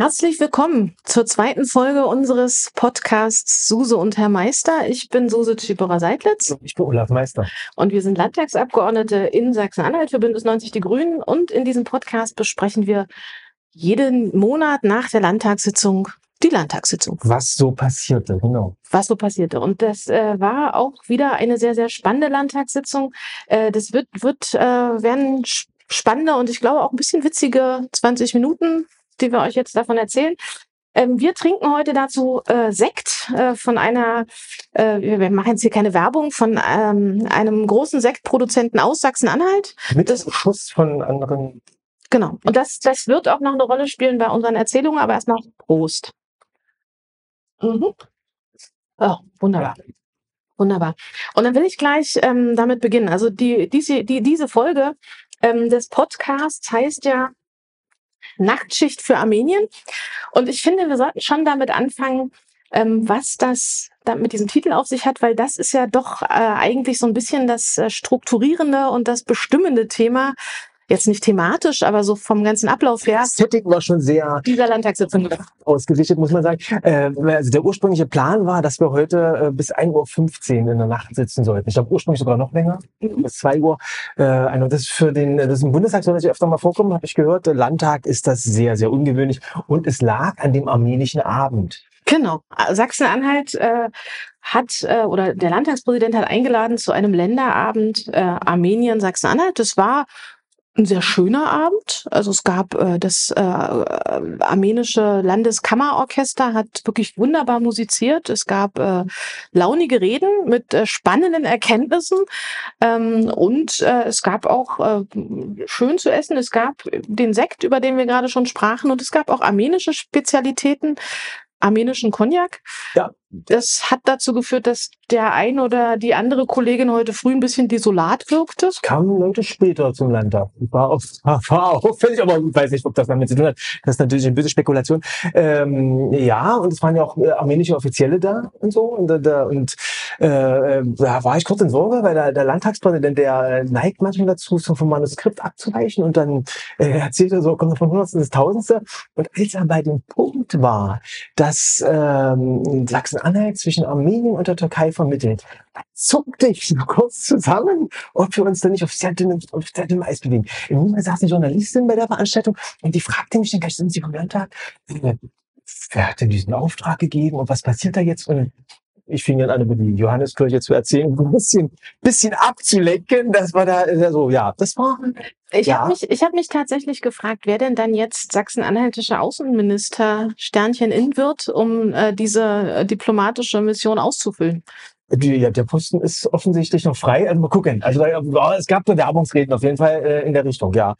Herzlich willkommen zur zweiten Folge unseres Podcasts Suse und Herr Meister. Ich bin Suse Tschiperer-Seidlitz. Ich bin Olaf Meister. Und wir sind Landtagsabgeordnete in Sachsen-Anhalt für Bündnis 90 Die Grünen. Und in diesem Podcast besprechen wir jeden Monat nach der Landtagssitzung die Landtagssitzung. Was so passierte, genau. Was so passierte. Und das äh, war auch wieder eine sehr, sehr spannende Landtagssitzung. Äh, das wird, wird äh, werden spannende und ich glaube auch ein bisschen witzige 20 Minuten die wir euch jetzt davon erzählen. Ähm, wir trinken heute dazu äh, Sekt äh, von einer, äh, wir machen jetzt hier keine Werbung, von ähm, einem großen Sektproduzenten aus Sachsen-Anhalt. Mit das, Schuss von anderen. Genau. Und das, das wird auch noch eine Rolle spielen bei unseren Erzählungen, aber erstmal Prost. Mhm. Oh, wunderbar. Wunderbar. Und dann will ich gleich ähm, damit beginnen. Also die, diese, die, diese Folge ähm, des Podcasts heißt ja Nachtschicht für Armenien. Und ich finde, wir sollten schon damit anfangen, ähm, was das da mit diesem Titel auf sich hat, weil das ist ja doch äh, eigentlich so ein bisschen das äh, strukturierende und das bestimmende Thema jetzt nicht thematisch, aber so vom ganzen Ablauf her. Das Setting war schon sehr dieser Landtagssitzung ausgerichtet, muss man sagen. Äh, also der ursprüngliche Plan war, dass wir heute äh, bis 1.15 Uhr in der Nacht sitzen sollten. Ich glaube ursprünglich sogar noch länger, mhm. bis 2 Uhr. Äh, also das ist für den, das ist im Bundestag so, dass ich öfter mal vorkommen, habe ich gehört. Der Landtag ist das sehr, sehr ungewöhnlich. Und es lag an dem armenischen Abend. Genau. Sachsen-Anhalt äh, hat äh, oder der Landtagspräsident hat eingeladen zu einem Länderabend äh, Armenien Sachsen-Anhalt. Das war ein sehr schöner Abend. Also es gab äh, das äh, armenische Landeskammerorchester hat wirklich wunderbar musiziert. Es gab äh, launige Reden mit äh, spannenden Erkenntnissen ähm, und äh, es gab auch äh, schön zu essen. Es gab den Sekt, über den wir gerade schon sprachen, und es gab auch armenische Spezialitäten armenischen Cognac. Ja. Das hat dazu geführt, dass der ein oder die andere Kollegin heute früh ein bisschen desolat wirkte. Es kamen Leute später zum Landtag. War, auf, war auffällig, aber ich weiß nicht, ob das damit zu tun hat. Das ist natürlich eine böse Spekulation. Ähm, ja, und es waren ja auch äh, armenische Offizielle da und so. Und, äh, da, und äh, da war ich kurz in Sorge, weil der, der Landtagspräsident, der neigt manchmal dazu, so vom Manuskript abzuweichen und dann äh, erzählt er so, kommt von Hundertsten ins Tausendste. Und als er bei dem Punkt war, dass ähm, Sachsen-Anhalt zwischen Armenien und der Türkei vermittelt, zuckte ich so kurz zusammen, ob wir uns da nicht auf sehr dünnem, auf sehr dünnem Eis bewegen. Im Moment saß eine Journalistin bei der Veranstaltung und die fragte mich dann gleich, sind Sie vom Landtag? Äh, wer hat denn diesen Auftrag gegeben und was passiert da jetzt? Und ich fing dann an, über die Johanneskirche zu erzählen, ein bisschen, bisschen abzulenken. Das war da so, also, ja, das war. Ich ja. habe mich, ich habe mich tatsächlich gefragt, wer denn dann jetzt sachsen-anhaltischer Außenminister Sternchen in wird, um äh, diese äh, diplomatische Mission auszufüllen. Die, ja, der Posten ist offensichtlich noch frei. Also mal gucken. Also es gab Bewerbungsreden auf jeden Fall äh, in der Richtung, ja.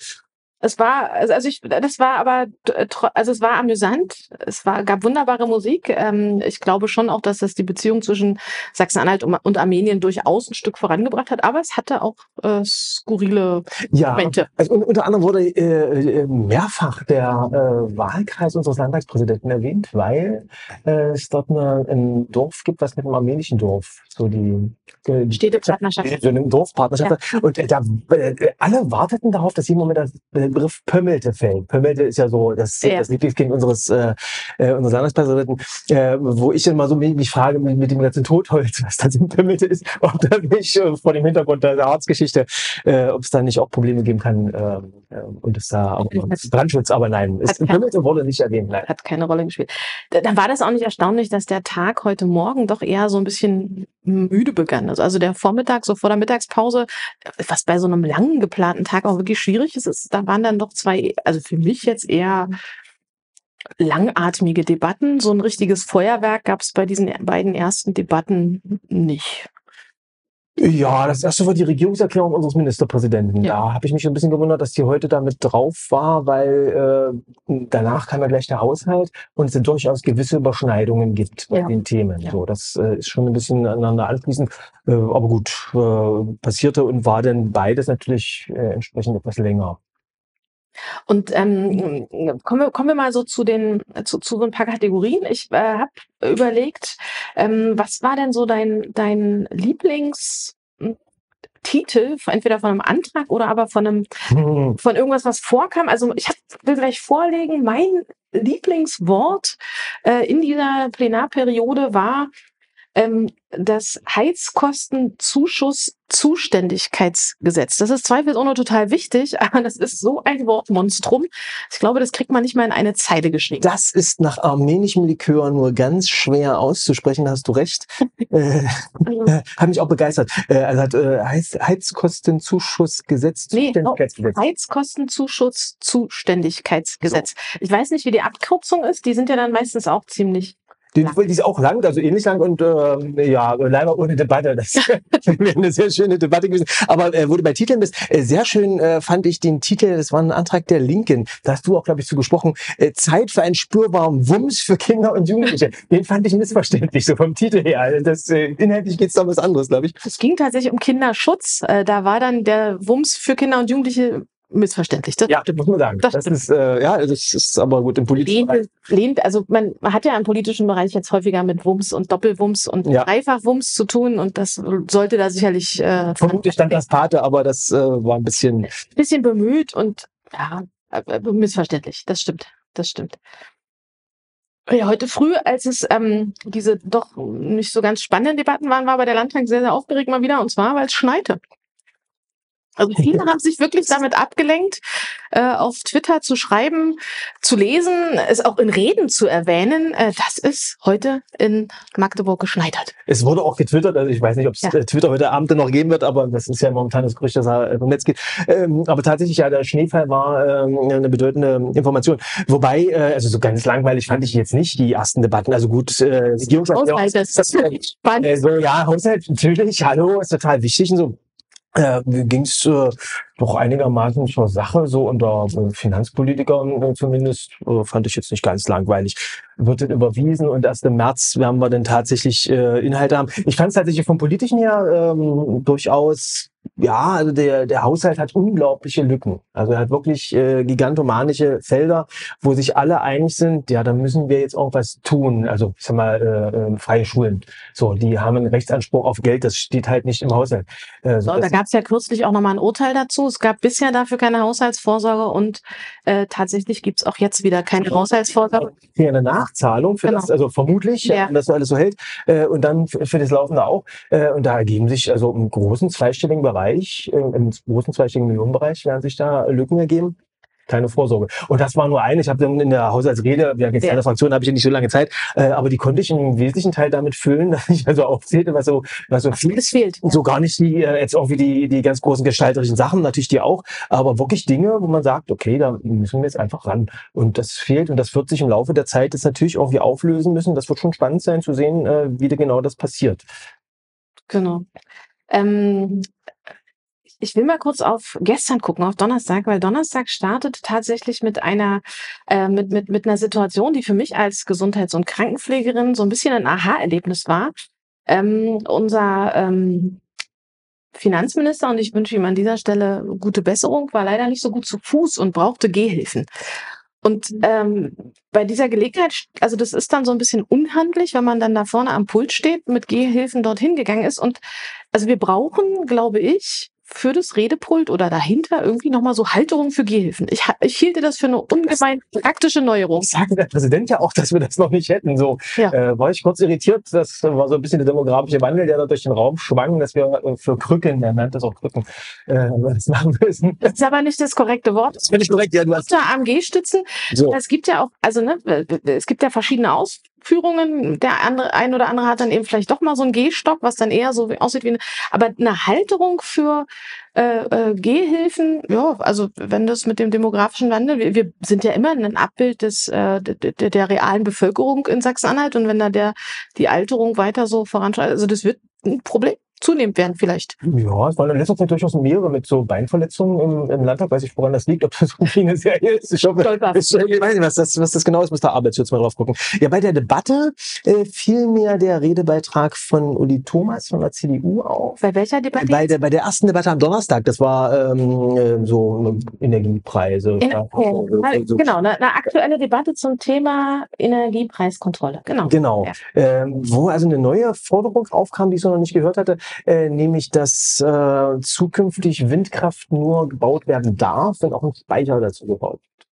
Es war, also, also ich, das war aber, also es war amüsant. Es war, gab wunderbare Musik. Ähm, ich glaube schon auch, dass das die Beziehung zwischen Sachsen-Anhalt und Armenien durchaus ein Stück vorangebracht hat. Aber es hatte auch äh, skurrile ja, Momente. Also unter anderem wurde äh, äh, mehrfach der äh, Wahlkreis unseres Landtagspräsidenten erwähnt, weil äh, es dort eine, ein Dorf gibt, was mit einem armenischen Dorf so die äh, Städtepartnerschaft. So eine Dorfpartnerschaft. Ja. Und äh, da äh, alle warteten darauf, dass jemand mit der Begriff Pömmelte fällt. Pömmelte ist ja so das, ja. das Lieblingskind unseres, äh, äh unseres Landespräsidenten, äh, wo ich dann mal so mich, mich frage mit, mit dem ganzen Totholz, was das in Pömmelte ist, ob da nicht äh, vor dem Hintergrund der Arztgeschichte, äh, ob es da nicht auch Probleme geben kann ähm, äh, und es da auch Brandschutz, aber nein, es, Pömmelte wurde nicht erwähnt. Nein. Hat keine Rolle gespielt. Dann war das auch nicht erstaunlich, dass der Tag heute Morgen doch eher so ein bisschen müde begann. Also, also der Vormittag, so vor der Mittagspause, was bei so einem langen geplanten Tag auch wirklich schwierig ist, ist da waren dann doch zwei, also für mich jetzt eher langatmige Debatten. So ein richtiges Feuerwerk gab es bei diesen beiden ersten Debatten nicht. Ja, das erste war die Regierungserklärung unseres Ministerpräsidenten. Ja. Da habe ich mich ein bisschen gewundert, dass die heute damit drauf war, weil äh, danach kam ja gleich der Haushalt und es sind durchaus gewisse Überschneidungen gibt bei ja. den Themen. Ja. So, das äh, ist schon ein bisschen aneinander anfließend. Äh, aber gut, äh, passierte und war dann beides natürlich äh, entsprechend etwas länger. Und ähm, kommen, wir, kommen wir mal so zu den zu, zu so ein paar Kategorien. Ich äh, habe überlegt, ähm, was war denn so dein dein Lieblings Titel, entweder von einem Antrag oder aber von einem, Hm. von irgendwas, was vorkam. Also ich hab, will gleich vorlegen, mein Lieblingswort äh, in dieser Plenarperiode war ähm, das Heizkostenzuschuss-Zuständigkeitsgesetz. Das ist zweifelsohne total wichtig, aber das ist so ein Wortmonstrum. Ich glaube, das kriegt man nicht mal in eine Zeile geschrieben. Das ist nach armenischem Likör nur ganz schwer auszusprechen, da hast du recht. äh, äh, hat mich auch begeistert. Äh, also hat äh, Heiz Heizkostenzuschussgesetz, Nee, Zuständigkeitsgesetz. Heizkostenzuschuss-Zuständigkeitsgesetz. Ich weiß nicht, wie die Abkürzung ist. Die sind ja dann meistens auch ziemlich Die, die ist auch lang, also ähnlich lang und ähm, ja, leider ohne Debatte. Das wäre eine sehr schöne Debatte gewesen. Aber äh, wo du bei Titeln bist, äh, sehr schön äh, fand ich den Titel, das war ein Antrag der Linken, da hast du auch, glaube ich, zu gesprochen, äh, Zeit für einen spürbaren Wumms für Kinder und Jugendliche. Den fand ich missverständlich, so vom Titel her. Also Das, äh, inhaltlich geht's da um was anderes, glaube ich. Es ging tatsächlich um Kinderschutz. Äh, da war dann der Wumms für Kinder und Jugendliche missverständlich. Das Ja, stimmt. muss man sagen. Das Das, ist, äh, ja, das ist aber gut im politischen Bereich. Lehnt, also man, man hat ja im politischen Bereich jetzt häufiger mit Wumms und Doppelwumms und Ja. Dreifachwumms zu tun und das sollte da sicherlich äh, Vermutlich stand das Pate, aber das äh, war ein bisschen ein bisschen bemüht und ja, äh, äh, missverständlich. Das stimmt. Das stimmt. Ja, heute früh, als es ähm, diese doch nicht so ganz spannenden Debatten waren, war bei der Landtag sehr, sehr aufgeregt mal wieder und zwar, weil es schneite. Also viele haben sich wirklich damit abgelenkt, äh, auf Twitter zu schreiben, zu lesen, es auch in Reden zu erwähnen, äh, dass es heute in Magdeburg geschneit hat. Es wurde auch getwittert, also ich weiß nicht, ob es Ja. äh, Twitter heute Abend noch geben wird, aber das ist ja momentan das Gerücht, dass er äh, vom Netz geht. Ähm, aber tatsächlich, ja, der Schneefall war ähm, eine bedeutende Information. Wobei, äh, also so ganz langweilig fand ich jetzt nicht die ersten Debatten. Also gut, äh, Regierungserklärung- Haushalt, das das, spannend. äh, so, ja, Haushalt, natürlich, hallo, ist total wichtig und so. Äh, ging es äh, doch einigermaßen zur Sache, so unter äh, Finanzpolitikern äh, zumindest, äh, fand ich jetzt nicht ganz langweilig. Wird dann überwiesen und erst im März werden wir dann tatsächlich äh, Inhalte haben. Ich fand es tatsächlich vom Politischen her ähm, durchaus, ja, also der, der Haushalt hat unglaubliche Lücken. Also er hat wirklich äh, gigantomanische Felder, wo sich alle einig sind, ja, da müssen wir jetzt auch was tun. Also ich sag mal, äh, äh, freie Schulen. So, die haben einen Rechtsanspruch auf Geld, das steht halt nicht im Haushalt. Äh, So, das- da gab es ja kürzlich auch nochmal ein Urteil dazu. Es gab bisher dafür keine Haushaltsvorsorge und äh, tatsächlich gibt es auch jetzt wieder keine Haushaltsvorsorge. hier eine Nachzahlung für Genau. das, also vermutlich, Ja. ja. das alles so hält, äh, und dann für, das Laufende auch. Äh, und da ergeben sich also im großen zweistelligen Bereich, äh, im großen zweistelligen Millionenbereich werden sich da Lücken ergeben. Keine Vorsorge. Und das war nur eine. Ich habe dann in der Haushaltsrede, wir haben jetzt Ja. eine Fraktion, habe ich ja nicht so lange Zeit, äh, aber die konnte ich im wesentlichen Teil damit füllen, dass ich also aufzählte, was so, was so viel fehlt. so gar nicht die äh, jetzt irgendwie die die ganz großen gestalterischen Sachen natürlich die auch aber wirklich Dinge wo man sagt okay da müssen wir jetzt einfach ran und das fehlt und das wird sich im Laufe der Zeit jetzt natürlich irgendwie auflösen müssen das wird schon spannend sein zu sehen äh, wie da genau das passiert Genau. Ähm, ich will mal kurz auf gestern gucken, auf Donnerstag, weil Donnerstag startet tatsächlich mit einer, äh, mit, mit, mit einer Situation, die für mich als Gesundheits- und Krankenpflegerin so ein bisschen ein Aha-Erlebnis war. Ähm, unser ähm, Finanzminister, und ich wünsche ihm an dieser Stelle gute Besserung, war leider nicht so gut zu Fuß und brauchte Gehhilfen. Und ähm, bei dieser Gelegenheit, also das ist dann so ein bisschen unhandlich, wenn man dann da vorne am Pult steht, mit Gehhilfen dorthin gegangen ist. Und also wir brauchen, glaube ich, für das Redepult oder dahinter irgendwie nochmal so Halterung für Gehhilfen. Ich, ich hielte das für eine ungemein praktische Neuerung. sagt der Präsident ja auch dass wir das noch nicht hätten so Ja. äh, war ich kurz irritiert das war so ein bisschen der demografische Wandel der da durch den Raum schwang dass wir äh, für Krücken er nennt das auch Krücken äh, was machen müssen Das ist aber nicht das korrekte Wort. das finde ich korrekt ja du hast Unter AMG-Stützen so Es gibt ja auch, also ne, es gibt ja verschiedene Ausführungen. Der andere, ein oder andere hat dann eben vielleicht doch mal so einen Gehstock, was dann eher so aussieht wie eine, aber eine Halterung für äh, äh, Gehhilfen, ja, also wenn das mit dem demografischen Wandel, wir, wir sind ja immer ein Abbild des äh, der, der, der realen Bevölkerung in Sachsen-Anhalt und wenn da der die Alterung weiter so voranschreitet, also das wird ein Problem zunehmend werden vielleicht. Ja, es waren in letzter Zeit durchaus mehrere mit so Beinverletzungen im, im Landtag. Weiß ich, woran das liegt, ob das irgendwie eine Serie ist. Ich hoffe, ich, ich weiß nicht, was das, was das genau ist, muss der Arbeitsschutz mal drauf gucken. Ja, bei der Debatte äh, fiel mir der Redebeitrag von Uli Thomas von der CDU auf. Bei welcher Debatte? Bei der, bei der ersten Debatte am Donnerstag, das war ähm, äh, so Energiepreise. In, ja, oh, na, so- genau, eine, eine aktuelle Debatte zum Thema Energiepreiskontrolle. Genau. Genau. Ja. Ähm, wo also eine neue Forderung aufkam, die ich so noch nicht gehört hatte, äh, nämlich dass äh, zukünftig Windkraft nur gebaut werden darf, wenn auch ein Speicher dazu gebaut wird.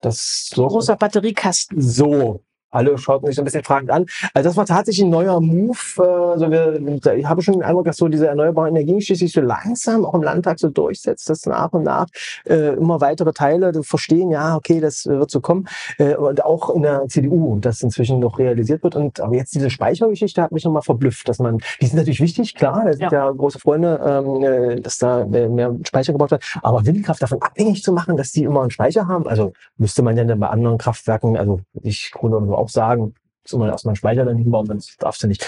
Das so Großer Batteriekasten. so. Alle schauten sich so ein bisschen fragend an. Also das war tatsächlich ein neuer Move. Also wir, ich habe schon den Eindruck, dass so diese erneuerbaren Energien sich so langsam auch im Landtag so durchsetzt, dass nach und nach äh, immer weitere Teile verstehen, ja, okay, das wird so kommen. Äh, und auch in der CDU, das inzwischen noch realisiert wird. Und aber jetzt diese Speichergeschichte hat mich nochmal verblüfft, dass man, die sind natürlich wichtig, klar, da sind ja, große Freunde, ähm, äh, dass da mehr Speicher gebaut wird. Aber Windkraft davon abhängig zu machen, dass die immer einen Speicher haben, also müsste man ja dann bei anderen Kraftwerken, also ich Grund auch sagen, so mal erstmal einen Speicher dann hinbauen, das darfst du nicht.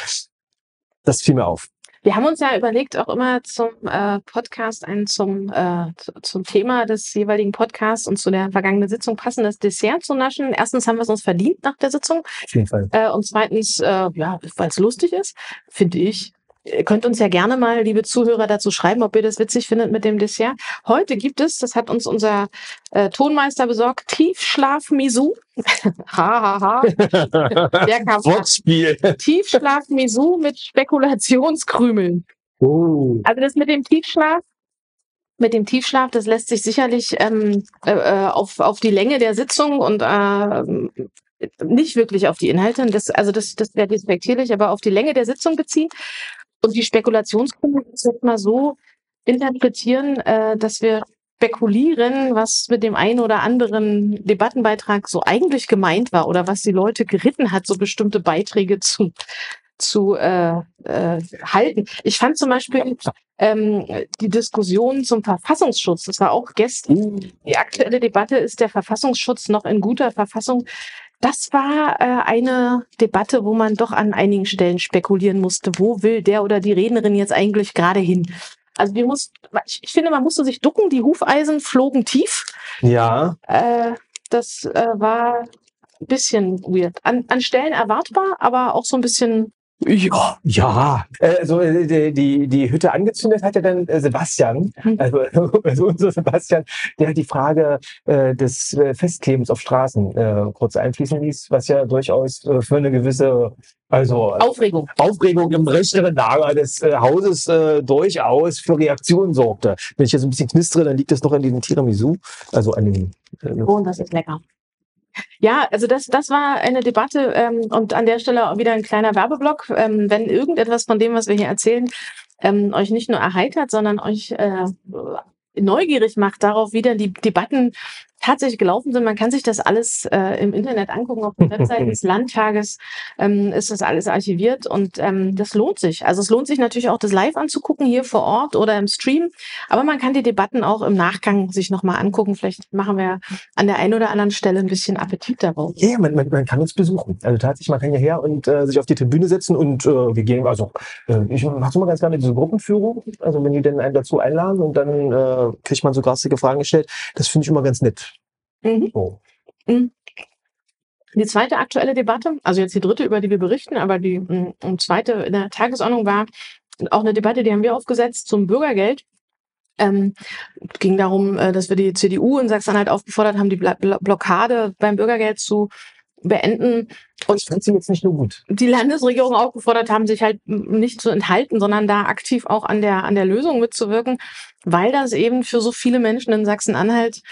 Das fiel mir auf. Wir haben uns ja überlegt, auch immer zum äh, Podcast ein zum, äh, zu- zum Thema des jeweiligen Podcasts und zu der vergangenen Sitzung passendes Dessert zu naschen. Erstens haben wir es uns verdient nach der Sitzung Auf jeden Fall. äh, und zweitens, äh, ja, weil es lustig ist, finde ich. Ihr könnt uns ja gerne mal, liebe Zuhörer, dazu schreiben, ob ihr das witzig findet mit dem Dessert. Heute gibt es, das hat uns unser äh, Tonmeister besorgt, Tiefschlaf-Misu. ha, ha, ha. Der kam Wortspiel. Tiefschlaf-Misu mit Spekulationskrümeln. Oh. Also das mit dem Tiefschlaf, mit dem Tiefschlaf, das lässt sich sicherlich ähm, äh, äh, auf, auf die Länge der Sitzung und äh, nicht wirklich auf die Inhalte, das, also das, das wäre despektierlich, aber auf die Länge der Sitzung beziehen. Und die Spekulationsgründe ist jetzt mal so interpretieren, äh, dass wir spekulieren, was mit dem einen oder anderen Debattenbeitrag so eigentlich gemeint war oder was die Leute geritten hat, so bestimmte Beiträge zu, zu äh, äh, halten. Ich fand zum Beispiel ähm, die Diskussion zum Verfassungsschutz, das war auch gestern, die aktuelle Debatte, ist der Verfassungsschutz noch in guter Verfassung? Das war äh, eine Debatte, wo man doch an einigen Stellen spekulieren musste, wo will der oder die Rednerin jetzt eigentlich gerade hin? Also wir mussten, ich, ich finde, man musste sich ducken, die Hufeisen flogen tief. Ja. Äh, das äh, war ein bisschen weird. An, an Stellen erwartbar, aber auch so ein bisschen Ja, ja. Äh, Also äh, die, die, die Hütte angezündet hat ja dann äh, Sebastian, Hm. also, also unser Sebastian, der die Frage äh, des Festklebens auf Straßen äh, kurz einfließen ließ, was ja durchaus äh, für eine gewisse, also Aufregung. Aufregung im rechteren Lager des äh, Hauses äh, durchaus für Reaktionen sorgte. Wenn ich jetzt ein bisschen knistere, dann liegt das noch an diesem Tiramisu, also an dem äh, Oh, und das ist lecker. Ja, also das, das war eine Debatte ähm, und an der Stelle auch wieder ein kleiner Werbeblock. Ähm, wenn irgendetwas von dem, was wir hier erzählen, ähm, euch nicht nur erheitert, sondern euch äh, neugierig macht darauf, wie denn die Debatten tatsächlich gelaufen sind. Man kann sich das alles äh, im Internet angucken, auf der Webseite des Landtages ähm, ist das alles archiviert und ähm, das lohnt sich. Also es lohnt sich natürlich auch, das live anzugucken, hier vor Ort oder im Stream, aber man kann die Debatten auch im Nachgang sich nochmal angucken. Vielleicht machen wir an der einen oder anderen Stelle ein bisschen Appetit darauf. Ja, man, man, man kann uns besuchen. Also tatsächlich, man kann hierher und äh, sich auf die Tribüne setzen und äh, wir gehen, also äh, ich mache immer ganz gerne diese Gruppenführung, also wenn die denn einen dazu einladen und dann äh, kriegt man so garstige Fragen gestellt, das finde ich immer ganz nett. Mhm. So. Die zweite aktuelle Debatte, also jetzt die dritte, über die wir berichten, aber die mh, zweite in der Tagesordnung war auch eine Debatte, die haben wir aufgesetzt zum Bürgergeld. Ähm, ging darum, äh, dass wir die CDU in Sachsen-Anhalt aufgefordert haben, die Blockade beim Bürgergeld zu beenden. Und ich finde sie jetzt nicht nur gut. die Landesregierung aufgefordert haben, sich halt nicht zu enthalten, sondern da aktiv auch an der, an der Lösung mitzuwirken, weil das eben für so viele Menschen in Sachsen-Anhalt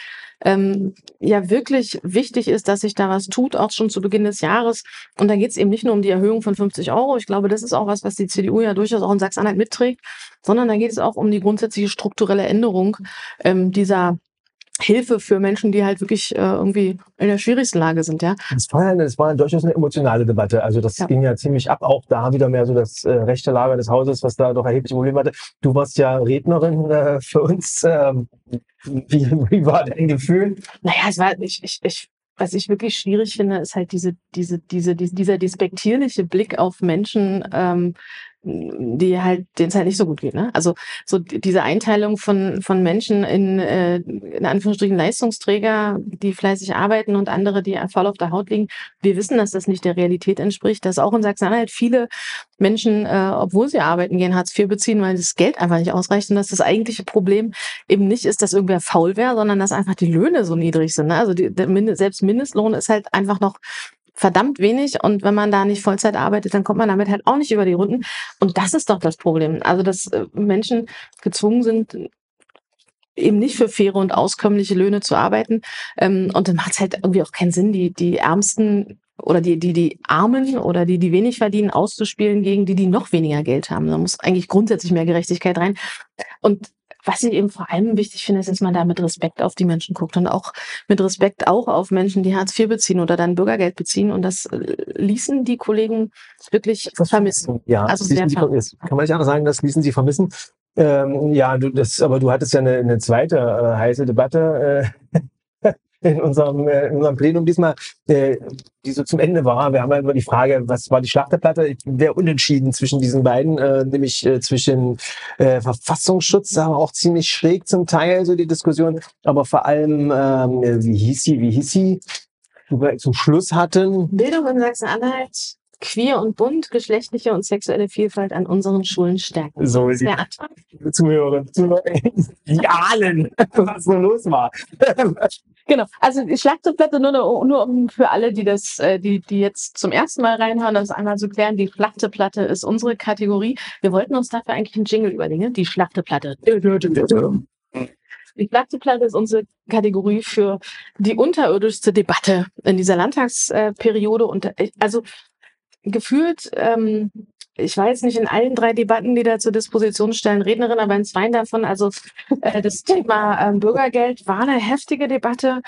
ähm, ja wirklich wichtig ist, dass sich da was tut, auch schon zu Beginn des Jahres. Und da geht es eben nicht nur um die Erhöhung von 50 Euro. Ich glaube, das ist auch was, was die CDU ja durchaus auch in Sachsen-Anhalt mitträgt, sondern da geht es auch um die grundsätzliche strukturelle Änderung ähm, dieser Hilfe für Menschen, die halt wirklich äh, irgendwie in der schwierigsten Lage sind, ja. Das war, ja, das war durchaus eine emotionale Debatte. Also das Ja. ging ja ziemlich ab. Auch da wieder mehr so das äh, rechte Lager des Hauses, was da doch erhebliche Probleme hatte. Du warst ja Rednerin äh, für uns. Ähm, wie, wie war dein Gefühl? Naja, es war, ich, ich, ich, was ich wirklich schwierig finde, ist halt diese, diese, diese, diese dieser despektierliche Blick auf Menschen, ähm, die halt, denen es halt nicht so gut geht. Ne? Also so die- diese Einteilung von, von Menschen in, äh, in Anführungsstrichen Leistungsträger, die fleißig arbeiten und andere, die voll auf der Haut liegen. Wir wissen, dass das nicht der Realität entspricht, dass auch in Sachsen-Anhalt viele Menschen, äh, obwohl sie arbeiten gehen, Hartz IV beziehen, weil das Geld einfach nicht ausreicht und dass das eigentliche Problem eben nicht ist, dass irgendwer faul wäre, sondern dass einfach die Löhne so niedrig sind. Ne? Also die, der Mind selbst Mindestlohn ist halt einfach noch verdammt wenig und wenn man da nicht Vollzeit arbeitet, dann kommt man damit halt auch nicht über die Runden. Und das ist doch das Problem. Also, dass äh, Menschen gezwungen sind, eben nicht für faire und auskömmliche Löhne zu arbeiten. Ähm, und dann macht es halt irgendwie auch keinen Sinn, die, die Ärmsten oder die, die, die Armen oder die, die wenig verdienen, auszuspielen gegen die, die noch weniger Geld haben. Da muss eigentlich grundsätzlich mehr Gerechtigkeit rein. Und was ich eben vor allem wichtig finde, ist, dass man da mit Respekt auf die Menschen guckt und auch mit Respekt auch auf Menschen, die Hartz IV beziehen oder dann Bürgergeld beziehen. Und das äh, ließen die Kollegen wirklich Das vermissen. Ja, Also das ließen sehr sie, vermissen. kann man nicht anders sagen, das ließen sie vermissen. Ähm, ja, du, das, aber du hattest ja eine, eine zweite äh, heiße Debatte äh, in unserem, äh, in unserem Plenum diesmal, äh, die so zum Ende war. Wir haben ja über die Frage, was war die Schlachterplatte? Wer unentschieden zwischen diesen beiden, äh, nämlich äh, zwischen äh, Verfassungsschutz, aber auch ziemlich schräg zum Teil so die Diskussion, aber vor allem, ähm, äh, wie hieß sie, wie hieß sie, die wir zum Schluss hatten. Bildung in Sachsen-Anhalt, queer und bunt, geschlechtliche und sexuelle Vielfalt an unseren Schulen stärken. So, ist der Antrag. Zuhörer, Zuhörer, Jahlen, was so los war. Genau. Also die Schlachterplatte nur, nur um für alle, die das, äh, die, die jetzt zum ersten Mal reinhören, das einmal zu klären. Die Schlachteplatte ist unsere Kategorie. Wir wollten uns dafür eigentlich einen Jingle überlegen. Die Schlachteplatte. Die Schlachteplatte ist unsere Kategorie für die unterirdischste Debatte in dieser Landtagsperiode. Und äh, also gefühlt, ähm, ich war jetzt nicht in allen drei Debatten, die da zur Disposition stellen, Rednerin, aber in zwei davon, also äh, das Thema ähm, Bürgergeld war eine heftige Debatte.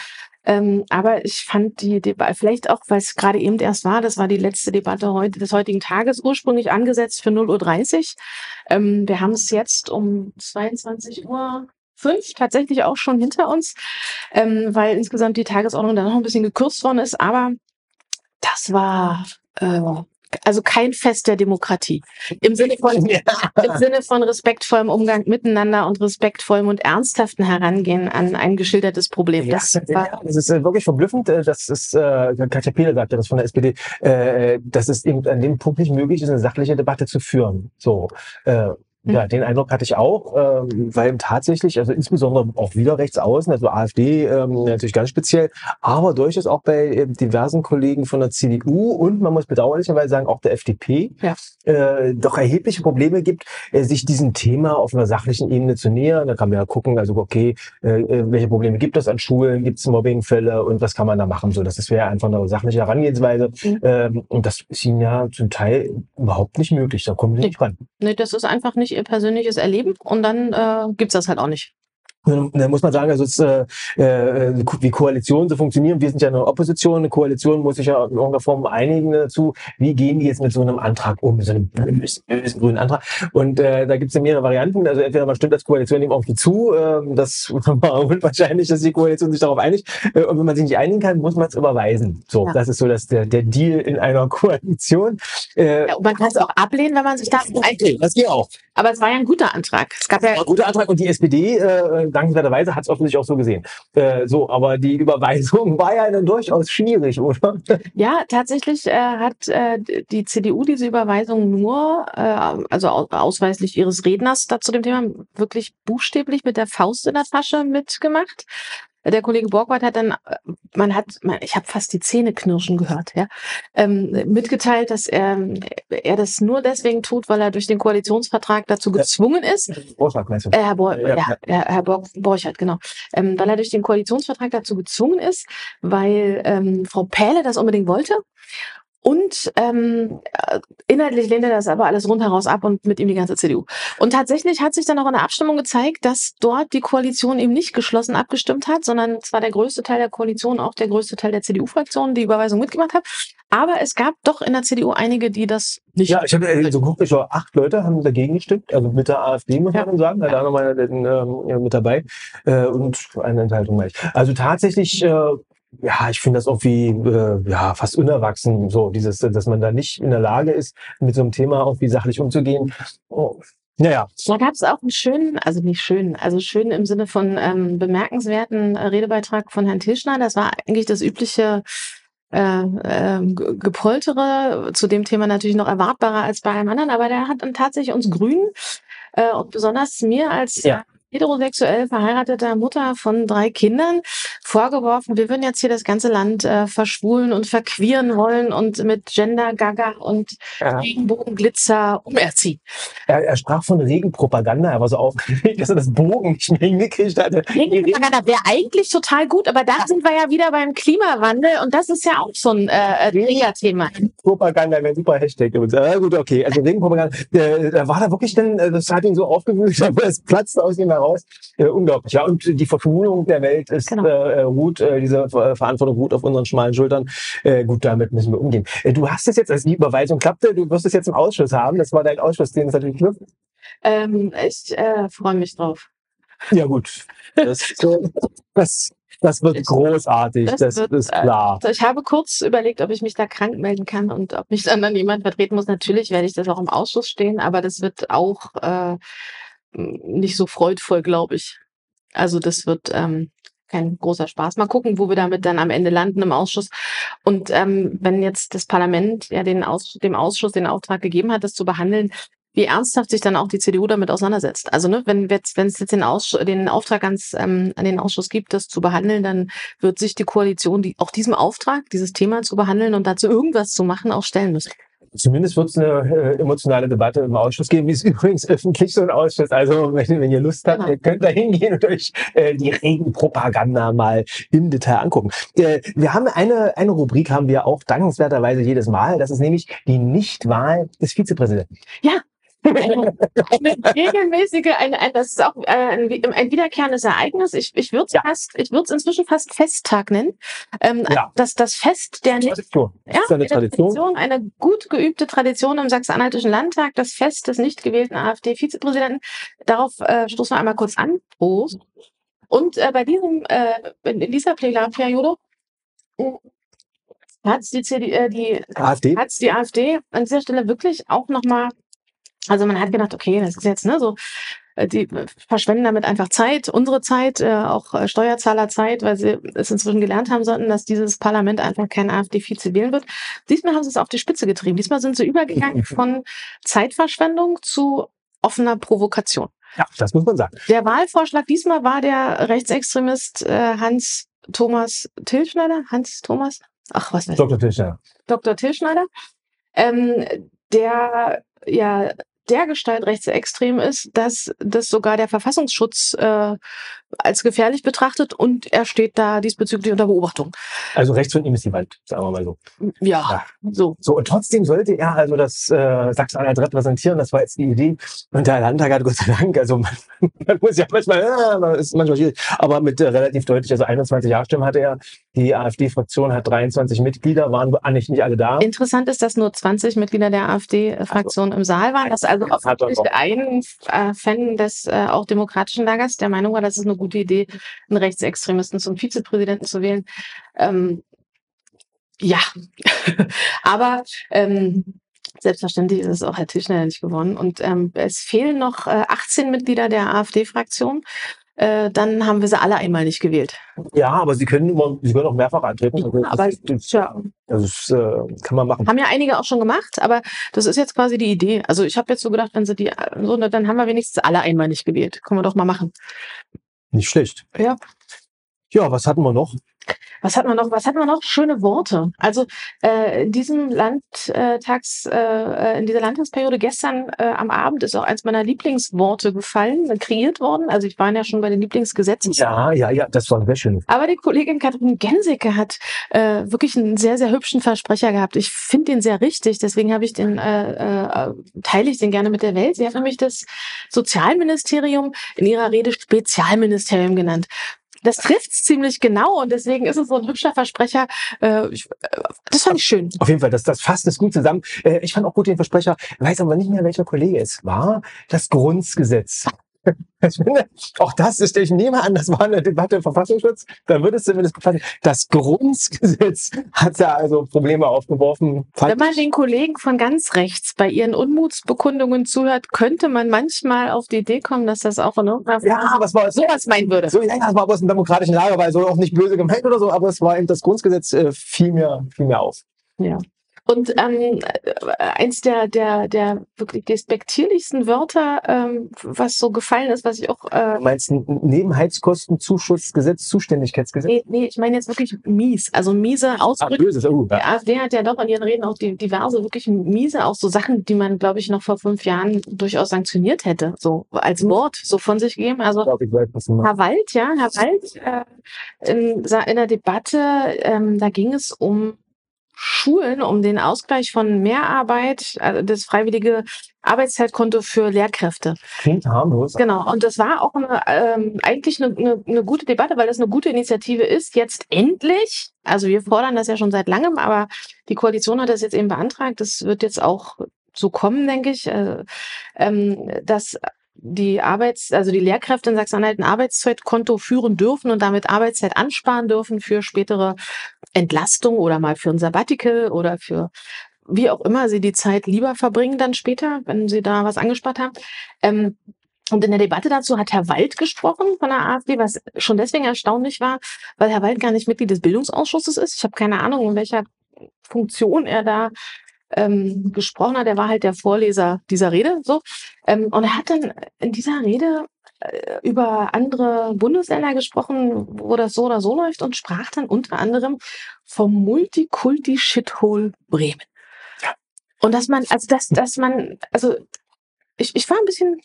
Ähm, aber ich fand die Debatte, vielleicht auch, weil es gerade eben erst war, das war die letzte Debatte heute, des heutigen Tages, ursprünglich angesetzt für 0.30 Uhr. Ähm, wir haben es jetzt um 22 Uhr fünf tatsächlich auch schon hinter uns, ähm, weil insgesamt die Tagesordnung dann noch ein bisschen gekürzt worden ist. Aber das war äh, also kein Fest der Demokratie. Im Sinne von, im Sinne von respektvollem Umgang miteinander und respektvollem und ernsthaften Herangehen an ein geschildertes Problem. Ja, Das war, ja, das ist äh, wirklich verblüffend. äh, Das ist, äh, Katja Peele sagte das von der SPD, äh, dass es eben an dem Punkt nicht möglich ist, eine sachliche Debatte zu führen. So, äh, ja, den Eindruck hatte ich auch, ähm, weil tatsächlich, also insbesondere auch wieder rechts außen, also AfD ähm, natürlich ganz speziell, aber durchaus auch bei äh, diversen Kollegen von der CDU und man muss bedauerlicherweise sagen auch der FDP, Ja. äh, doch erhebliche Probleme gibt, äh, sich diesem Thema auf einer sachlichen Ebene zu nähern. Da kann man ja gucken, also okay, äh, äh, welche Probleme gibt es an Schulen, gibt es Mobbingfälle und was kann man da machen? So, das wäre einfach eine sachliche Herangehensweise. Mhm. Ähm, und das ist ihnen ja zum Teil überhaupt nicht möglich. Da kommen sie Nee. nicht ran. nee, das ist einfach nicht ihr persönliches Erleben und dann äh, gibt's das halt auch nicht. Und Da muss man sagen, also es, äh, äh, wie Koalitionen so funktionieren. Wir sind ja eine Opposition. Eine Koalition muss sich ja in irgendeiner Form einigen dazu. Wie gehen die jetzt mit so einem Antrag um, mit so einem bösen, bösen grünen Antrag? Und äh, da gibt es ja mehrere Varianten. Also entweder man stimmt als Koalition dem irgendwie zu. Ähm, das war unwahrscheinlich, dass die Koalition sich darauf einigt. Äh, und wenn man sich nicht einigen kann, muss man es überweisen. So, Ja. das ist so das, der, der Deal in einer Koalition. Äh, Ja, und man kann es auch ablehnen, wenn man sich da okay, das geht auch. Aber es war ja ein guter Antrag. Es gab ja ein guter Antrag und die SPD, äh, dankenswerterweise, hat es offensichtlich auch so gesehen. Äh, so, aber die Überweisung war ja dann durchaus schwierig, oder? Ja, tatsächlich äh, hat äh, die CDU diese Überweisung nur, äh, also au- ausweislich ihres Redners da zu dem Thema, wirklich buchstäblich mit der Faust in der Tasche mitgemacht. Der Kollege Borgward hat dann, äh, man hat, man, ich habe fast die Zähne knirschen gehört, ja, ähm, mitgeteilt, dass er, er das nur deswegen tut, weil er durch den Koalitionsvertrag dazu gezwungen ist, Vorschlag, meinst du? äh, Herr, Bor Ja, ja, ja, Herr Borg Borchert, genau. Ähm, weil er durch den Koalitionsvertrag dazu gezwungen ist, weil ähm, Frau Pähle das unbedingt wollte. Und ähm, äh, inhaltlich lehnt er das aber alles rundheraus ab und mit ihm die ganze CDU. Und tatsächlich hat sich dann auch in der Abstimmung gezeigt, dass dort die Koalition eben nicht geschlossen abgestimmt hat, sondern zwar der größte Teil der Koalition, auch der größte Teil der CDU-Fraktion die Überweisung mitgemacht hat. Aber es gab doch in der CDU einige, die das nicht. Ja, ich habe äh, so geguckt, ich war acht Leute haben dagegen gestimmt, also mit der AfD muss Ja. man sagen, da noch mal ähm, ja, mit dabei äh, und eine Enthaltung war ich. Also tatsächlich, äh, ja, ich finde das irgendwie äh, ja fast unerwachsen, so dieses, dass man da nicht in der Lage ist, mit so einem Thema irgendwie sachlich umzugehen. Oh. Naja, Da gab es auch einen schönen, also nicht schön, also schön im Sinne von ähm, bemerkenswerten äh, Redebeitrag von Herrn Tilschner. Das war eigentlich das übliche äh, Ge- Gepoltere, zu dem Thema natürlich noch erwartbarer als bei einem anderen, aber der hat dann tatsächlich uns Grünen äh, und besonders mir als Ja. Heterosexuell verheirateter Mutter von drei Kindern vorgeworfen, wir würden jetzt hier das ganze Land äh, verschwulen und verqueren wollen und mit Gender-Gaga und ja. Regenbogenglitzer umerziehen. Er, er, sprach von Regenpropaganda, er war so aufgeregt, dass er das Bogen nicht mehr hingekriegt hatte. Regenpropaganda wäre eigentlich total gut, aber da sind wir ja wieder beim Klimawandel und das ist ja auch so ein äh, Thema. Propaganda wäre super Hashtag. Ja, gut, okay. Also Regenpropaganda, äh, war da wirklich denn, äh, das hat ihn so aufgewühlt, aber es platzt aus ihm heraus. Äh, unglaublich, ja. Und die Verschwulung der Welt ist genau. äh, ruht, äh, diese Verantwortung ruht auf unseren schmalen Schultern. Äh, gut, damit müssen wir umgehen. Äh, du hast es jetzt, als die Überweisung klappte, du wirst es jetzt im Ausschuss haben. Das war dein Ausschuss, den es natürlich knüpft. Ähm, ich äh, freue mich drauf. Ja, gut. Das, das, das wird ich, großartig, das, das wird, ist äh, klar. Also ich habe kurz überlegt, ob ich mich da krank melden kann und ob mich dann, dann jemand vertreten muss. Natürlich werde ich das auch im Ausschuss stehen, aber das wird auch äh, nicht so freudvoll, glaube ich. Also das wird ähm, kein großer Spaß. Mal gucken, wo wir damit dann am Ende landen im Ausschuss. Und ähm, wenn jetzt das Parlament ja den Ausschuss, dem Ausschuss den Auftrag gegeben hat, das zu behandeln, wie ernsthaft sich dann auch die CDU damit auseinandersetzt. Also ne, wenn jetzt, wenn es jetzt den, Ausschuss, den Auftrag ganz ähm, an den Ausschuss gibt, das zu behandeln, dann wird sich die Koalition, die auch diesem Auftrag, dieses Thema zu behandeln und dazu irgendwas zu machen, auch stellen müssen. Zumindest wird es eine äh, emotionale Debatte im Ausschuss geben, wie es übrigens öffentlich so ein Ausschuss. Also wenn, ihr Lust habt, genau. ihr könnt da hingehen und euch äh, die Regenpropaganda mal im Detail angucken. Äh, wir haben eine, eine Rubrik haben wir auch dankenswerterweise jedes Mal. Das ist nämlich die Nichtwahl des Vizepräsidenten. Ja, eine, eine regelmäßige, ein, ein, das ist auch äh, ein, ein wiederkehrendes Ereignis. Ich, ich würde es ja. fast, ich würde es inzwischen fast Festtag nennen. Ähm, ja. das, das Fest der Tradition. Ja, eine Tradition. Tradition. Eine gut geübte Tradition im Sachsen-Anhaltischen Landtag, das Fest des nicht gewählten AfD-Vizepräsidenten. Darauf äh, stoßen wir einmal kurz an. Prost. Und äh, bei diesem, äh, in dieser Plenarperiode äh, hat die, CD, äh, die, AfD? Hat's die AfD an dieser Stelle wirklich auch nochmal also man hat gedacht, okay, das ist jetzt ne, so, äh, die verschwenden damit einfach Zeit, unsere Zeit, äh, auch äh, Steuerzahlerzeit, weil sie es inzwischen gelernt haben sollten, dass dieses Parlament einfach kein AfD-Vize wählen wird. Diesmal haben sie es auf die Spitze getrieben. Diesmal sind sie übergegangen von Zeitverschwendung zu offener Provokation. Ja, das muss man sagen. Der Wahlvorschlag diesmal war der Rechtsextremist äh, Hans Thomas Tilschneider. Hans Thomas? Ach, was weiß ich. Dr. Tilschneider. Dr. Tilschneider. Ähm, der ja der Gestalt rechtsextrem ist, dass das sogar der Verfassungsschutz äh, als gefährlich betrachtet und er steht da diesbezüglich unter Beobachtung. Also rechts von ihm ist die Wand, sagen wir mal so. Ja, ja. so. So, und trotzdem sollte er also das äh, Sachsen-Anhalt repräsentieren, das war jetzt die Idee. Und der Landtag hat Gott sei Dank, also man, man muss ja manchmal, ja, ist manchmal schwierig, aber mit äh, relativ deutlich, also 21 Ja-Stimmen hatte er. Die AfD-Fraktion hat 23 Mitglieder, waren eigentlich nicht alle da. Interessant ist, dass nur 20 Mitglieder der AfD-Fraktion also, im Saal waren. Das also offensichtlich ein Fan des äh, auch demokratischen Lagers, der Meinung war, dass es eine gute Idee, einen Rechtsextremisten zum Vizepräsidenten zu wählen. Ähm, ja, aber ähm, selbstverständlich ist es auch Herr Tischner nicht gewonnen. Und ähm, es fehlen noch äh, 18 Mitglieder der AfD-Fraktion. Äh, dann haben wir sie alle einmal nicht gewählt. Ja, aber sie können immer, sie können auch mehrfach antreten. Ja, also, aber das, ja. Das äh, kann man machen. Haben ja einige auch schon gemacht, aber das ist jetzt quasi die Idee. Also ich habe jetzt so gedacht, wenn sie die, so, dann haben wir wenigstens alle einmal nicht gewählt. Können wir doch mal machen. Nicht schlecht. Ja. Ja, was hatten wir noch? Was hat man noch? Was hat man noch? Schöne Worte. Also äh, in diesem Landtags, äh, äh, in dieser Landtagsperiode gestern äh, am Abend ist auch eins meiner Lieblingsworte gefallen, kreiert worden. Also ich war ja schon bei den Lieblingsgesetzen. Ja, ja, ja, das war sehr schön. Aber die Kollegin Katrin Gensicke hat äh, wirklich einen sehr, sehr hübschen Versprecher gehabt. Ich finde den sehr richtig, deswegen habe ich den, äh, äh, teile ich den gerne mit der Welt. Sie hat nämlich das Sozialministerium in ihrer Rede Spezialministerium genannt das trifft ziemlich genau und deswegen ist es so ein hübscher Versprecher. Äh, äh, das fand ich schön. Auf jeden Fall, das, das fasst es gut zusammen. Äh, ich fand auch gut den Versprecher, weiß aber nicht mehr, welcher Kollege es war, das Grundgesetz. Auch das ist, ich nehme an, das war eine Debatte im Verfassungsschutz, da würde es zumindest befassen. Das Grundgesetz hat ja also Probleme aufgeworfen. Wenn man den Kollegen von ganz rechts bei ihren Unmutsbekundungen zuhört, könnte man manchmal auf die Idee kommen, dass das auch ne, ja, aber es war sowas meinen würde. So, ja, das war aus dem demokratischen Lager, weil so auch nicht böse gemeint oder so, aber es war eben das Grundgesetz äh, fiel mir, fiel mir auf. Ja. Und ähm, äh, eins der, der, der wirklich despektierlichsten Wörter, ähm, was so gefallen ist, was ich auch. Äh, Du meinst ein Nebenheizkostenzuschussgesetz, Zuständigkeitsgesetz? nee, nee, ich meine jetzt wirklich mies. Also miese Ah, Ausdrücke. böses. Oh, Die ja. AfD hat ja doch in ihren Reden auch die, diverse, wirklich miese, auch so Sachen, die man, glaube ich, noch vor fünf Jahren durchaus sanktioniert hätte, so als Wort so von sich geben. Also Ich glaube, ich weiß, was. Herr Wald, ja, Herr Wald, äh, in, in der Debatte, ähm, da ging es um Schulen, um den Ausgleich von Mehrarbeit, also das freiwillige Arbeitszeitkonto für Lehrkräfte. Klingt harmlos. Genau, und das war auch eine, ähm, eigentlich eine, eine, eine gute Debatte, weil das eine gute Initiative ist. Jetzt endlich, also wir fordern das ja schon seit langem, aber die Koalition hat das jetzt eben beantragt. Das wird jetzt auch so kommen, denke ich, äh, ähm, dass die Arbeits-, also die Lehrkräfte in Sachsen-Anhalt ein Arbeitszeitkonto führen dürfen und damit Arbeitszeit ansparen dürfen für spätere Entlastung oder mal für ein Sabbatical oder für wie auch immer sie die Zeit lieber verbringen dann später, wenn sie da was angespart haben. Ähm, und in der Debatte dazu hat Herr Wald gesprochen von der AfD, was schon deswegen erstaunlich war, weil Herr Wald gar nicht Mitglied des Bildungsausschusses ist. Ich habe keine Ahnung, in welcher Funktion er da ähm, gesprochen hat. Er war halt der Vorleser dieser Rede. So. Ähm, und er hat dann in dieser Rede äh, über andere Bundesländer gesprochen, wo das so oder so läuft und sprach dann unter anderem vom Multikulti-Shithole Bremen. Und dass man, also dass, dass man, also ich, ich war ein bisschen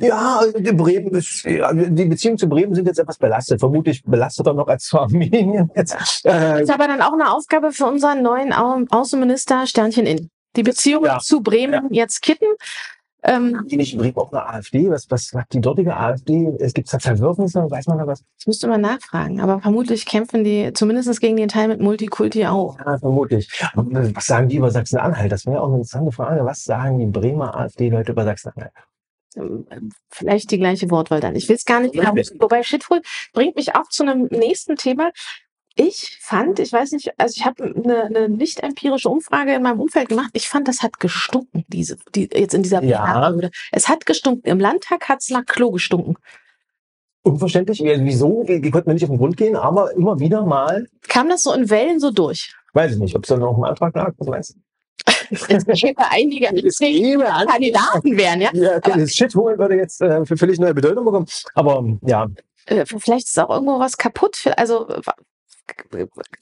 Ja, die Bremen ist, die Beziehungen zu Bremen sind jetzt etwas belastet. Vermutlich belasteter noch als zu Armenien jetzt. Äh, ist aber dann auch eine Aufgabe für unseren neuen Au Außenminister Sternchen in. Die Beziehungen Ja. zu Bremen jetzt kitten. Ähm, die nicht in Bremen auch eine AfD? Was, was hat die dortige AfD? Es gibt da Verwürfnisse, weiß man da was? das müsste man nachfragen, aber vermutlich kämpfen die zumindest gegen den Teil mit Multikulti auch. Ja, vermutlich. Und, äh, was sagen die über Sachsen-Anhalt? Das wäre auch eine interessante Frage. Was sagen die Bremer AfD-Leute über Sachsen-Anhalt? Ähm, Vielleicht die gleiche Wortwahl dann. Ich will es gar nicht wiederholen. Wobei Shithole bringt mich auch zu einem nächsten Thema. Ich fand, ich weiß nicht, also ich habe eine, eine nicht empirische Umfrage in meinem Umfeld gemacht. Ich fand, das hat gestunken, diese, die jetzt in dieser Ja. Plenarrede. Es hat gestunken. Im Landtag hat es nach Klo gestunken. Unverständlich. Wieso? Wir, wir konnten nicht auf den Grund gehen, aber immer wieder mal. Kam das so in Wellen so durch? Weiß ich nicht, ob es da noch einen Antrag lag. Was meinst du? Es gäbe einige. Kandidaten wären, ja. Ja, okay, das Shithole würde jetzt äh, für völlig neue Bedeutung bekommen. Aber ja, Äh, Vielleicht ist auch irgendwo was kaputt. Also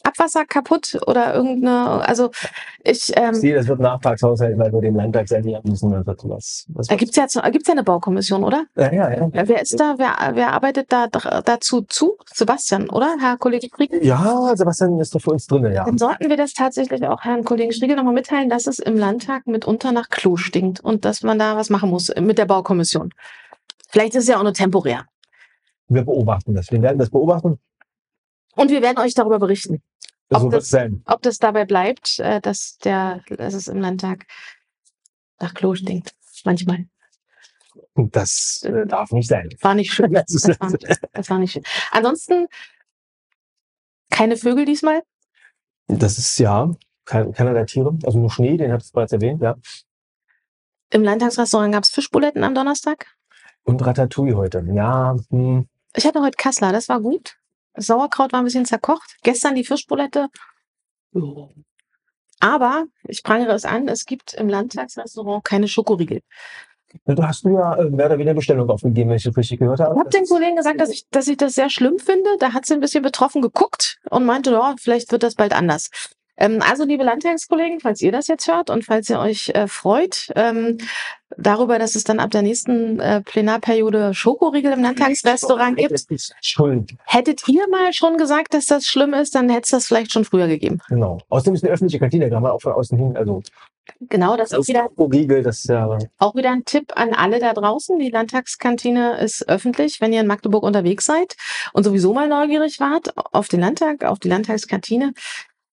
Abwasser kaputt oder irgendeine, also ich, ähm, sehe, das wird Nachtragshaushalt, weil wir dem Landtag servieren müssen. Wird was. was da gibt's ja, zu- gibt's ja eine Baukommission, oder? ja, ja, ja. Wer ist da, wer, wer arbeitet da dazu zu? Sebastian, oder? Herr Kollege Friedrich? Ja, Sebastian ist doch für uns drin, ja. Dann sollten wir das tatsächlich auch Herrn Kollegen Striegel nochmal mitteilen, dass es im Landtag mitunter nach Klo stinkt und dass man da was machen muss mit der Baukommission. Vielleicht ist es ja auch nur temporär. Wir beobachten das. Wir werden das beobachten. Und wir werden euch darüber berichten, Ob das- sein. ob das dabei bleibt, äh, dass der, dass es im Landtag nach Klo stinkt. Manchmal. Das äh, darf nicht sein. War nicht schön. Das Das war nicht, das war nicht schön. Ansonsten keine Vögel diesmal. Das ist ja kein, keiner der Tiere. Also nur Schnee, den habt ihr bereits erwähnt, ja. Im Landtagsrestaurant gab es Fischbuletten am Donnerstag. Und Ratatouille heute. Ja, hm, Ich hatte heute Kassler, das war gut. Sauerkraut war ein bisschen zerkocht. Gestern die Fischbulette. Aber ich prangere es an, es gibt im Landtagsrestaurant keine Schokoriegel. da hast du ja äh, mehr oder weniger Bestellung aufgegeben, wenn ich das richtig gehört habe. Ich habe den Kollegen gesagt, dass ich, dass ich das sehr schlimm finde. Da hat sie ein bisschen betroffen geguckt und meinte, ja, vielleicht wird das bald anders. Ähm, also, liebe Landtagskollegen, falls ihr das jetzt hört und falls ihr euch äh, freut ähm, darüber, dass es dann ab der nächsten äh, Plenarperiode Schokoriegel im Landtagsrestaurant gibt, ist hättet ihr mal schon gesagt, dass das schlimm ist, dann hätte es das vielleicht schon früher gegeben. Genau. Außerdem ist eine öffentliche Kantine, da kann man auch von außen hin, also Genau, das ist das wieder, Riegel, das ist ja auch wieder ein Tipp an alle da draußen. Die Landtagskantine ist öffentlich, wenn ihr in Magdeburg unterwegs seid und sowieso mal neugierig wart auf den Landtag, auf die Landtagskantine.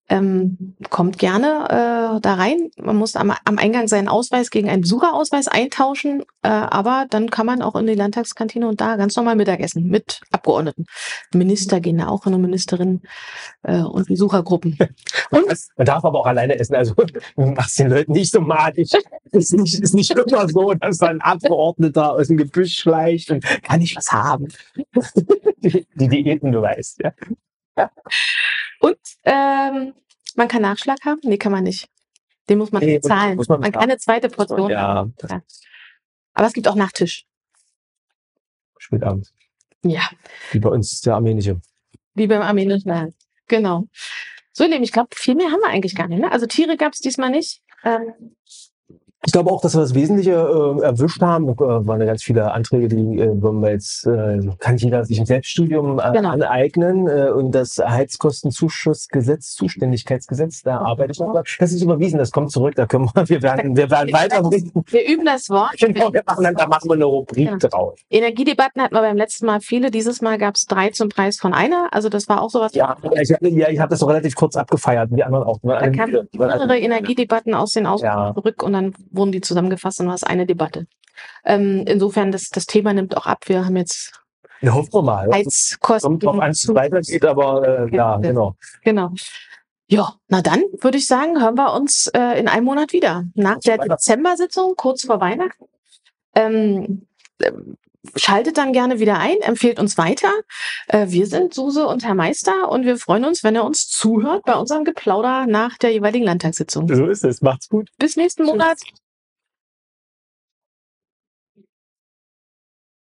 Ähm, kommt gerne äh, da rein. Man muss am, am Eingang seinen Ausweis gegen einen Besucherausweis eintauschen, äh, aber dann kann man auch in die Landtagskantine und da ganz normal Mittagessen mit Abgeordneten. Minister gehen da auch hin und Ministerinnen äh, und Besuchergruppen. Man, man darf aber auch alleine essen. Also mach's den Leuten nicht so malig. Es ist nicht, ist nicht immer so, dass da ein Abgeordneter aus dem Gebüsch schleicht und kann ich was haben. Die, die Diäten, du weißt, ja. Und ähm, man kann Nachschlag haben? Nee, kann man nicht. Den muss man Nee, bezahlen. muss man man bezahlen. keine zweite Portion. Ja, Aber es gibt auch Nachtisch. spät abends. Ja, Wie bei uns der armenische. wie beim armenischen Laden. Genau. So, ihr Lieben, ich glaube, viel mehr haben wir eigentlich gar nicht. Ne? Also Tiere gab es diesmal nicht. Ähm, Ich glaube auch, dass wir das Wesentliche äh, erwischt haben. Äh, waren ja ganz viele Anträge, die äh, wenn wir jetzt äh, kann jeder sich im Selbststudium äh, Genau. aneignen äh, und das Heizkostenzuschussgesetz, Zuständigkeitsgesetz, da arbeite ich noch. dran. Das ist überwiesen, das kommt zurück. Da können wir, wir werden, wir werden weiter wir üben das Wort. Genau, wir machen dann, da machen wir eine Rubrik Genau. drauf. Energiedebatten hatten wir beim letzten Mal viele. Dieses Mal gab es drei zum Preis von einer. Also das war auch sowas. Ja, ich, ja, ich habe das so relativ kurz abgefeiert, die anderen auch. Da kamen mehrere. Energiedebatten aus den Ausgaben Ja. zurück und dann wurden die zusammengefasst und war es eine Debatte. Ähm, insofern, das, das Thema nimmt auch ab. Wir haben jetzt Ja, hoffen wir mal. Heizkosten. Kommt drauf an, es weitergeht, aber äh, ja, genau. Genau. Ja, na dann würde ich sagen, hören wir uns äh, in einem Monat wieder. Nach der. Dezember-Sitzung, kurz vor Weihnachten. Ähm, ähm, schaltet dann gerne wieder ein, empfehlt uns weiter. Äh, wir sind Suse und Herr Meister und wir freuen uns, wenn ihr uns zuhört bei unserem Geplauder nach der jeweiligen Landtagssitzung. So ist es. Macht's gut. Bis nächsten Tschüss. Monat.